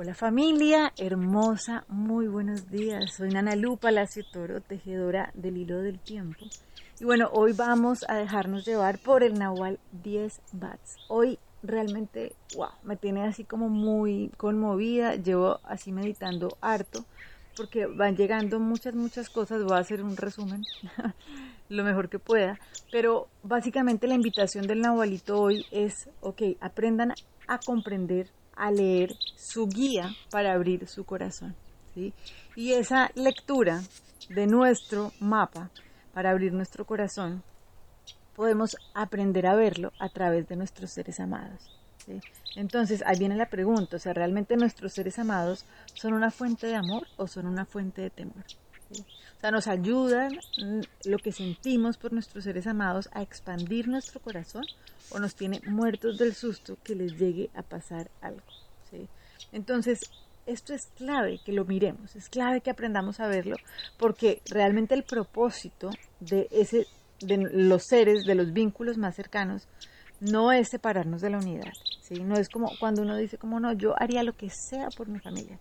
Hola familia hermosa, muy buenos días. Soy Nana Lu Palacio Toro, tejedora del hilo del tiempo. Y bueno, hoy vamos a dejarnos llevar por el Nahual 10 Bats. Hoy realmente, wow, me tiene así como muy conmovida. Llevo así meditando harto porque van llegando muchas, muchas cosas. Voy a hacer un resumen lo mejor que pueda. Pero básicamente la invitación del Nahualito hoy es, ok, aprendan a comprender a leer su guía para abrir su corazón. Y esa lectura de nuestro mapa para abrir nuestro corazón, podemos aprender a verlo a través de nuestros seres amados. Entonces, ahí viene la pregunta, o sea, ¿realmente nuestros seres amados son una fuente de amor o son una fuente de temor? O sea, nos ayudan mm, lo que sentimos por nuestros seres amados a expandir nuestro corazón o nos tiene muertos del susto que les llegue a pasar algo. ¿sí? Entonces, esto es clave que lo miremos, es clave que aprendamos a verlo, porque realmente el propósito de ese de los seres, de los vínculos más cercanos, no es separarnos de la unidad, ¿sí? No es como cuando uno dice como no, yo haría lo que sea por mi familia.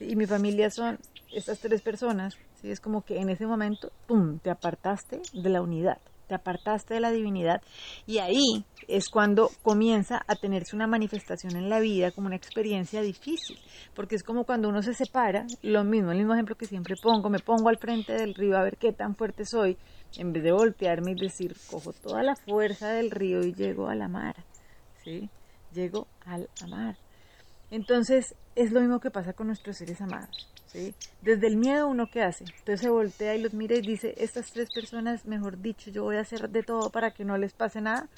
Y mi familia son estas tres personas, ¿sí? Es como que en ese momento, ¡pum!, te apartaste de la unidad te apartaste de la divinidad y ahí es cuando comienza a tenerse una manifestación en la vida como una experiencia difícil, porque es como cuando uno se separa, lo mismo, el mismo ejemplo que siempre pongo, me pongo al frente del río a ver qué tan fuerte soy, en vez de voltearme y decir, cojo toda la fuerza del río y llego a la mar, ¿sí? Llego al mar. Entonces, es lo mismo que pasa con nuestros seres amados. Desde el miedo uno qué hace, entonces se voltea y los mira y dice, estas tres personas, mejor dicho, yo voy a hacer de todo para que no les pase nada.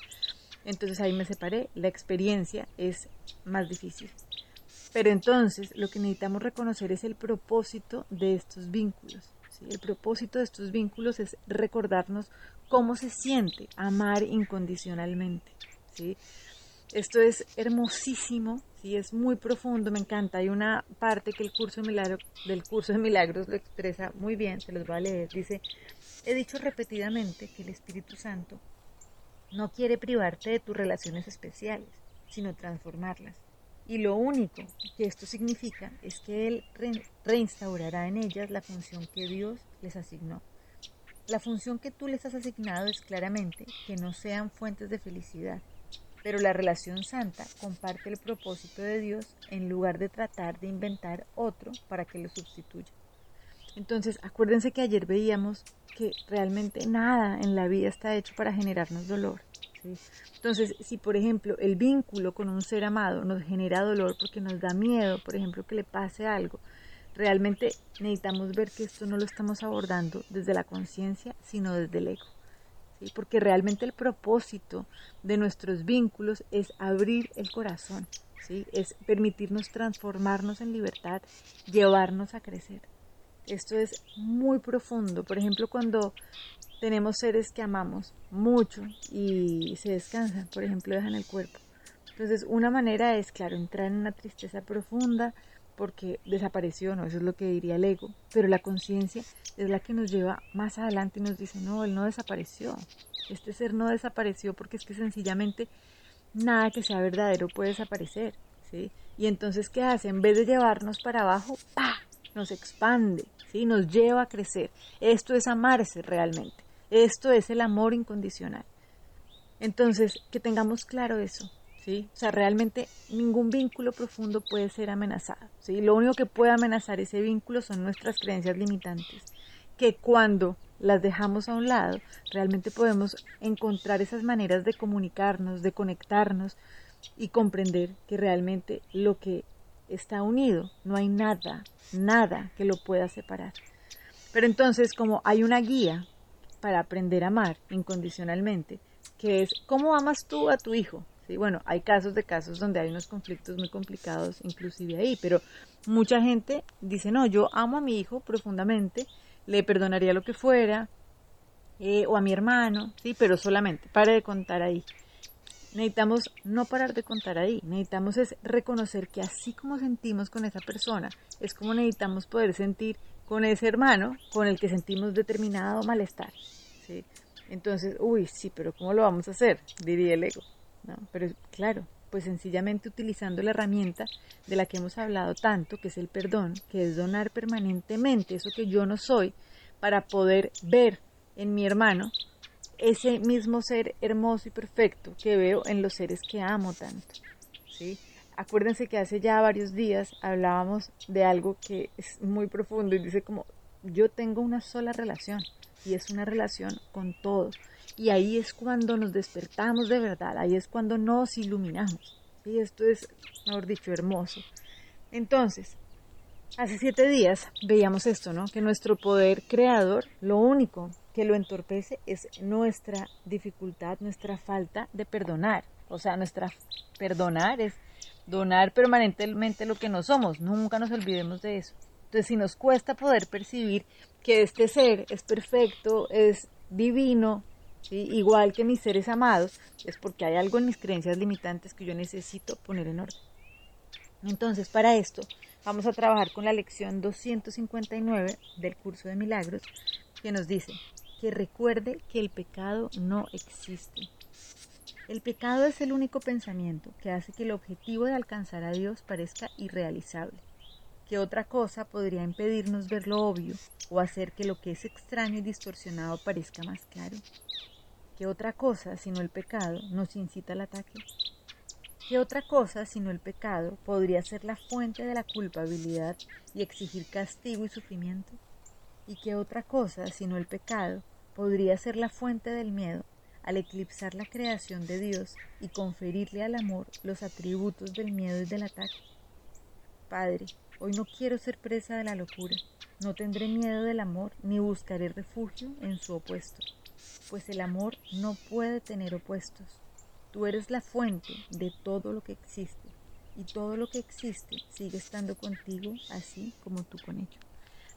Entonces ahí me separé, la experiencia es más difícil. Pero entonces lo que necesitamos reconocer es el propósito de estos vínculos. El propósito de estos vínculos es recordarnos cómo se siente amar incondicionalmente. Esto es hermosísimo, sí, es muy profundo, me encanta. Hay una parte que el curso de del curso de milagros lo expresa muy bien, se los voy a leer. Dice, he dicho repetidamente que el Espíritu Santo no quiere privarte de tus relaciones especiales, sino transformarlas. Y lo único que esto significa es que Él reinstaurará en ellas la función que Dios les asignó. La función que tú les has asignado es claramente que no sean fuentes de felicidad, pero la relación santa comparte el propósito de Dios en lugar de tratar de inventar otro para que lo sustituya. Entonces, acuérdense que ayer veíamos que realmente nada en la vida está hecho para generarnos dolor. Entonces, si por ejemplo el vínculo con un ser amado nos genera dolor porque nos da miedo, por ejemplo, que le pase algo, realmente necesitamos ver que esto no lo estamos abordando desde la conciencia, sino desde el ego porque realmente el propósito de nuestros vínculos es abrir el corazón, ¿sí? es permitirnos transformarnos en libertad, llevarnos a crecer. Esto es muy profundo. Por ejemplo, cuando tenemos seres que amamos mucho y se descansan, por ejemplo, dejan el cuerpo. Entonces, una manera es, claro, entrar en una tristeza profunda, porque desapareció, ¿no? Eso es lo que diría el ego, pero la conciencia es la que nos lleva más adelante y nos dice, no, él no desapareció, este ser no desapareció porque es que sencillamente nada que sea verdadero puede desaparecer, ¿sí? Y entonces, ¿qué hace? En vez de llevarnos para abajo, ¡pa! Nos expande, ¿sí? Nos lleva a crecer. Esto es amarse realmente, esto es el amor incondicional. Entonces, que tengamos claro eso, ¿sí? O sea, realmente ningún vínculo profundo puede ser amenazado, ¿sí? Lo único que puede amenazar ese vínculo son nuestras creencias limitantes, que cuando las dejamos a un lado, realmente podemos encontrar esas maneras de comunicarnos, de conectarnos y comprender que realmente lo que está unido, no hay nada, nada que lo pueda separar. Pero entonces, como hay una guía para aprender a amar incondicionalmente, que es cómo amas tú a tu hijo, bueno, hay casos de casos donde hay unos conflictos muy complicados inclusive ahí, pero mucha gente dice, no, yo amo a mi hijo profundamente, le perdonaría lo que fuera, eh, o a mi hermano, sí, pero solamente, pare de contar ahí. Necesitamos no parar de contar ahí, necesitamos es reconocer que así como sentimos con esa persona, es como necesitamos poder sentir con ese hermano con el que sentimos determinado malestar. ¿sí? Entonces, uy, sí, pero ¿cómo lo vamos a hacer? Diría el ego. ¿No? Pero claro, Pues sencillamente utilizando la herramienta de la que hemos hablado tanto, que es el perdón, que es donar permanentemente eso que yo no soy, para poder ver en mi hermano ese mismo ser hermoso y perfecto que veo en los seres que amo tanto. ¿sí? Acuérdense que hace ya varios días hablábamos de algo que es muy profundo y dice como yo tengo una sola relación y es una relación con todo. Y ahí es cuando nos despertamos de verdad, ahí es cuando nos iluminamos. Y esto es, mejor dicho, hermoso. Entonces, hace siete días veíamos esto, ¿no? Que nuestro poder creador, lo único que lo entorpece es nuestra dificultad, nuestra falta de perdonar. O sea, nuestra perdonar es donar permanentemente lo que no somos. Nunca nos olvidemos de eso. Entonces, si nos cuesta poder percibir que este ser es perfecto, es divino, igual que mis seres amados, es porque hay algo en mis creencias limitantes que yo necesito poner en orden. Entonces, para esto, vamos a trabajar con la lección 259 del curso de milagros, que nos dice que recuerde que el pecado no existe. El pecado es el único pensamiento que hace que el objetivo de alcanzar a Dios parezca irrealizable. ¿Qué otra cosa podría impedirnos ver lo obvio o hacer que lo que es extraño y distorsionado parezca más claro? ¿Qué otra cosa sino el pecado nos incita al ataque? ¿Qué otra cosa sino el pecado podría ser la fuente de la culpabilidad y exigir castigo y sufrimiento? ¿Y qué otra cosa sino el pecado podría ser la fuente del miedo al eclipsar la creación de Dios y conferirle al amor los atributos del miedo y del ataque. Padre, hoy no quiero ser presa de la locura, no tendré miedo del amor ni buscaré refugio en su opuesto, pues el amor no puede tener opuestos. Tú eres la fuente de todo lo que existe y todo lo que existe sigue estando contigo así como tú con ello.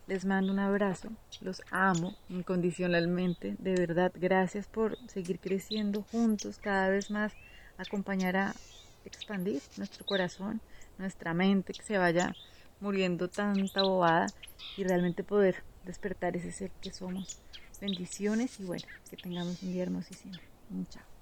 Les mando un abrazo, los amo incondicionalmente, de verdad, gracias por seguir creciendo juntos, cada vez más acompañar a expandir nuestro corazón, nuestra mente, que se vaya muriendo tanta bobada y realmente poder despertar ese ser que somos. Bendiciones y bueno, que tengamos un día hermosísimo. Chao.